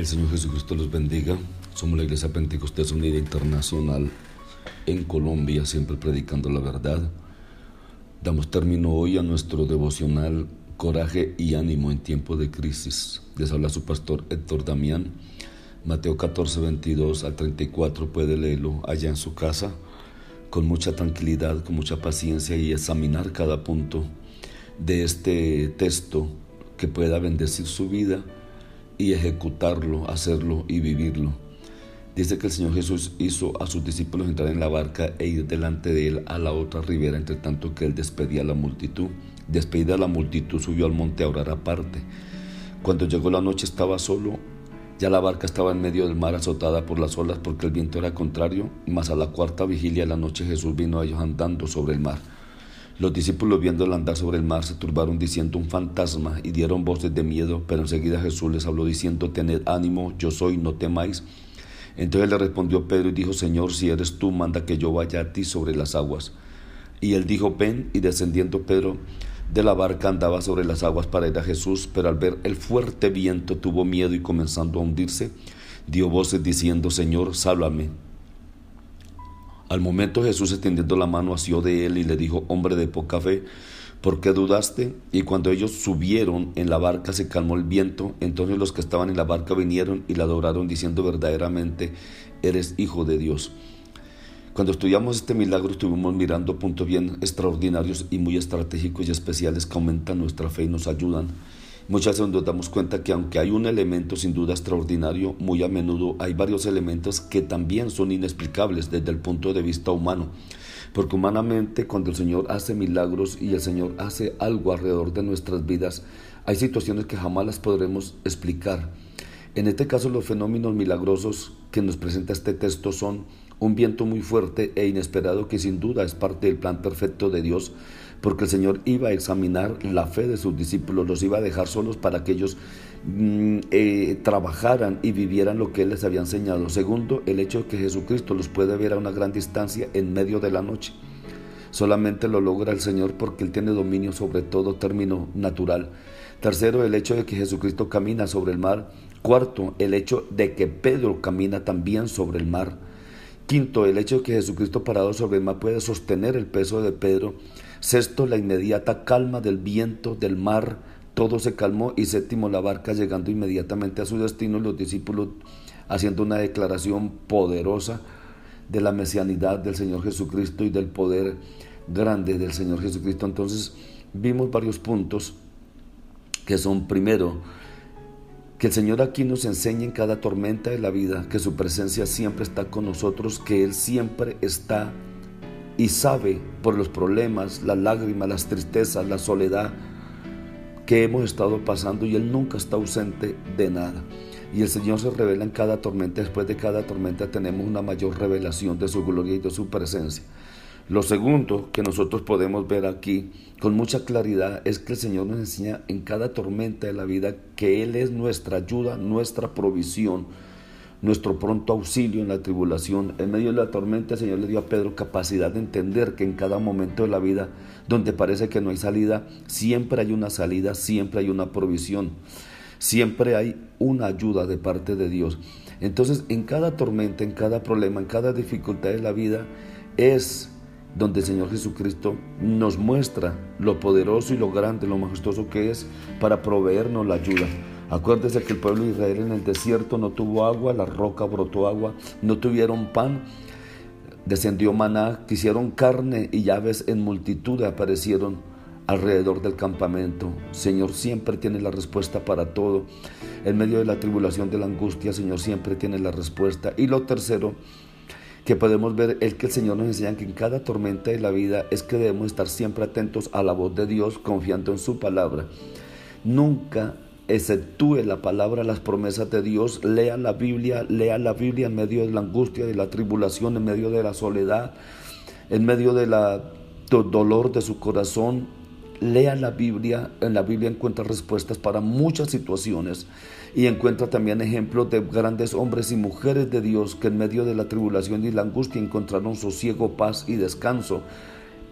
El Señor Jesucristo los bendiga. Somos la Iglesia Pentecostés Unida Internacional en Colombia, siempre predicando la verdad. Damos término hoy a nuestro devocional Coraje y ánimo en tiempo de crisis. Les habla su pastor Héctor Damián. Mateo 14, 22 al 34 puede leerlo allá en su casa con mucha tranquilidad, con mucha paciencia y examinar cada punto de este texto que pueda bendecir su vida y ejecutarlo, hacerlo y vivirlo. Dice que el Señor Jesús hizo a sus discípulos entrar en la barca e ir delante de él a la otra ribera, entre tanto que él despedía a la multitud. Despedida la multitud, subió al monte a orar aparte. Cuando llegó la noche estaba solo, ya la barca estaba en medio del mar azotada por las olas porque el viento era contrario, mas a la cuarta vigilia de la noche Jesús vino a ellos andando sobre el mar. Los discípulos viéndolo andar sobre el mar se turbaron diciendo un fantasma y dieron voces de miedo, pero enseguida Jesús les habló diciendo, tened ánimo, yo soy, no temáis. Entonces le respondió Pedro y dijo, Señor, si eres tú, manda que yo vaya a ti sobre las aguas. Y él dijo, ven, y descendiendo Pedro de la barca andaba sobre las aguas para ir a Jesús, pero al ver el fuerte viento tuvo miedo y comenzando a hundirse, dio voces diciendo, Señor, sálvame. Al momento Jesús extendiendo la mano asió de él y le dijo, hombre de poca fe, ¿por qué dudaste? Y cuando ellos subieron en la barca se calmó el viento, entonces los que estaban en la barca vinieron y la adoraron diciendo verdaderamente, eres hijo de Dios. Cuando estudiamos este milagro estuvimos mirando puntos bien extraordinarios y muy estratégicos y especiales que aumentan nuestra fe y nos ayudan Muchas veces nos damos cuenta que aunque hay un elemento sin duda extraordinario, muy a menudo hay varios elementos que también son inexplicables desde el punto de vista humano. Porque humanamente cuando el Señor hace milagros y el Señor hace algo alrededor de nuestras vidas, hay situaciones que jamás las podremos explicar. En este caso los fenómenos milagrosos que nos presenta este texto son un viento muy fuerte e inesperado que sin duda es parte del plan perfecto de Dios porque el Señor iba a examinar la fe de sus discípulos, los iba a dejar solos para que ellos mm, eh, trabajaran y vivieran lo que Él les había enseñado. Segundo, el hecho de que Jesucristo los puede ver a una gran distancia en medio de la noche. Solamente lo logra el Señor porque Él tiene dominio sobre todo término natural. Tercero, el hecho de que Jesucristo camina sobre el mar. Cuarto, el hecho de que Pedro camina también sobre el mar. Quinto, el hecho de que Jesucristo parado sobre el mar puede sostener el peso de Pedro. Sexto, la inmediata calma del viento, del mar, todo se calmó. Y séptimo, la barca llegando inmediatamente a su destino, los discípulos haciendo una declaración poderosa de la mesianidad del Señor Jesucristo y del poder grande del Señor Jesucristo. Entonces vimos varios puntos que son primero, que el Señor aquí nos enseña en cada tormenta de la vida que su presencia siempre está con nosotros, que Él siempre está y sabe por los problemas, las lágrimas, las tristezas, la soledad que hemos estado pasando y Él nunca está ausente de nada. Y el Señor se revela en cada tormenta. Después de cada tormenta tenemos una mayor revelación de su gloria y de su presencia. Lo segundo que nosotros podemos ver aquí con mucha claridad es que el Señor nos enseña en cada tormenta de la vida que Él es nuestra ayuda, nuestra provisión, nuestro pronto auxilio en la tribulación. En medio de la tormenta el Señor le dio a Pedro capacidad de entender que en cada momento de la vida donde parece que no hay salida, siempre hay una salida, siempre hay una provisión, siempre hay una ayuda de parte de Dios. Entonces en cada tormenta, en cada problema, en cada dificultad de la vida es donde el Señor Jesucristo nos muestra lo poderoso y lo grande, lo majestuoso que es para proveernos la ayuda. Acuérdese que el pueblo de Israel en el desierto no tuvo agua, la roca brotó agua, no tuvieron pan, descendió maná, quisieron carne y llaves en multitud aparecieron alrededor del campamento. Señor siempre tiene la respuesta para todo. En medio de la tribulación, de la angustia, Señor siempre tiene la respuesta. Y lo tercero, que podemos ver es que el Señor nos enseña que en cada tormenta de la vida es que debemos estar siempre atentos a la voz de Dios, confiando en su palabra. Nunca exceptúe la palabra, las promesas de Dios, lea la Biblia, lea la Biblia en medio de la angustia, de la tribulación, en medio de la soledad, en medio del dolor de su corazón. Lea la Biblia, en la Biblia encuentra respuestas para muchas situaciones y encuentra también ejemplos de grandes hombres y mujeres de Dios que en medio de la tribulación y la angustia encontraron sosiego, paz y descanso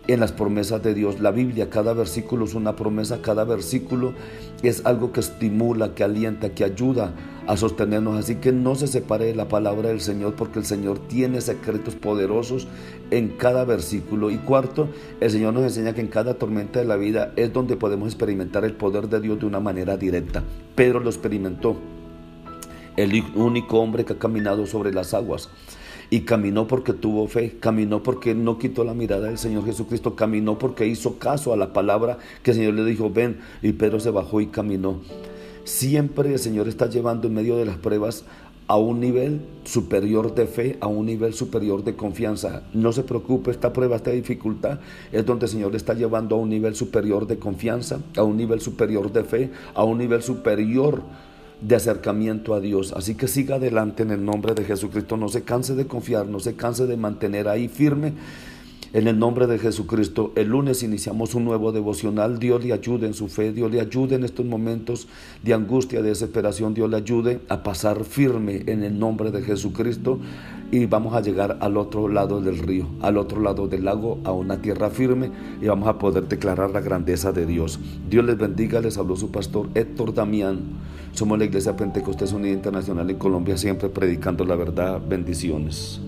en las promesas de Dios. La Biblia, cada versículo es una promesa, cada versículo es algo que estimula, que alienta, que ayuda a sostenernos. Así que no se separe de la palabra del Señor porque el Señor tiene secretos poderosos en cada versículo. Y cuarto, el Señor nos enseña que en cada tormenta de la vida es donde podemos experimentar el poder de Dios de una manera directa. Pedro lo experimentó, el único hombre que ha caminado sobre las aguas. Y caminó porque tuvo fe, caminó porque no quitó la mirada del Señor Jesucristo, caminó porque hizo caso a la palabra que el Señor le dijo, ven, y Pedro se bajó y caminó. Siempre el Señor está llevando en medio de las pruebas a un nivel superior de fe, a un nivel superior de confianza. No se preocupe, esta prueba, esta dificultad es donde el Señor está llevando a un nivel superior de confianza, a un nivel superior de fe, a un nivel superior de acercamiento a Dios. Así que siga adelante en el nombre de Jesucristo. No se canse de confiar, no se canse de mantener ahí firme. En el nombre de Jesucristo, el lunes iniciamos un nuevo devocional. Dios le ayude en su fe, Dios le ayude en estos momentos de angustia, de desesperación. Dios le ayude a pasar firme en el nombre de Jesucristo y vamos a llegar al otro lado del río, al otro lado del lago, a una tierra firme y vamos a poder declarar la grandeza de Dios. Dios les bendiga, les habló su pastor Héctor Damián. Somos la Iglesia Pentecostés Unida Internacional en Colombia, siempre predicando la verdad. Bendiciones.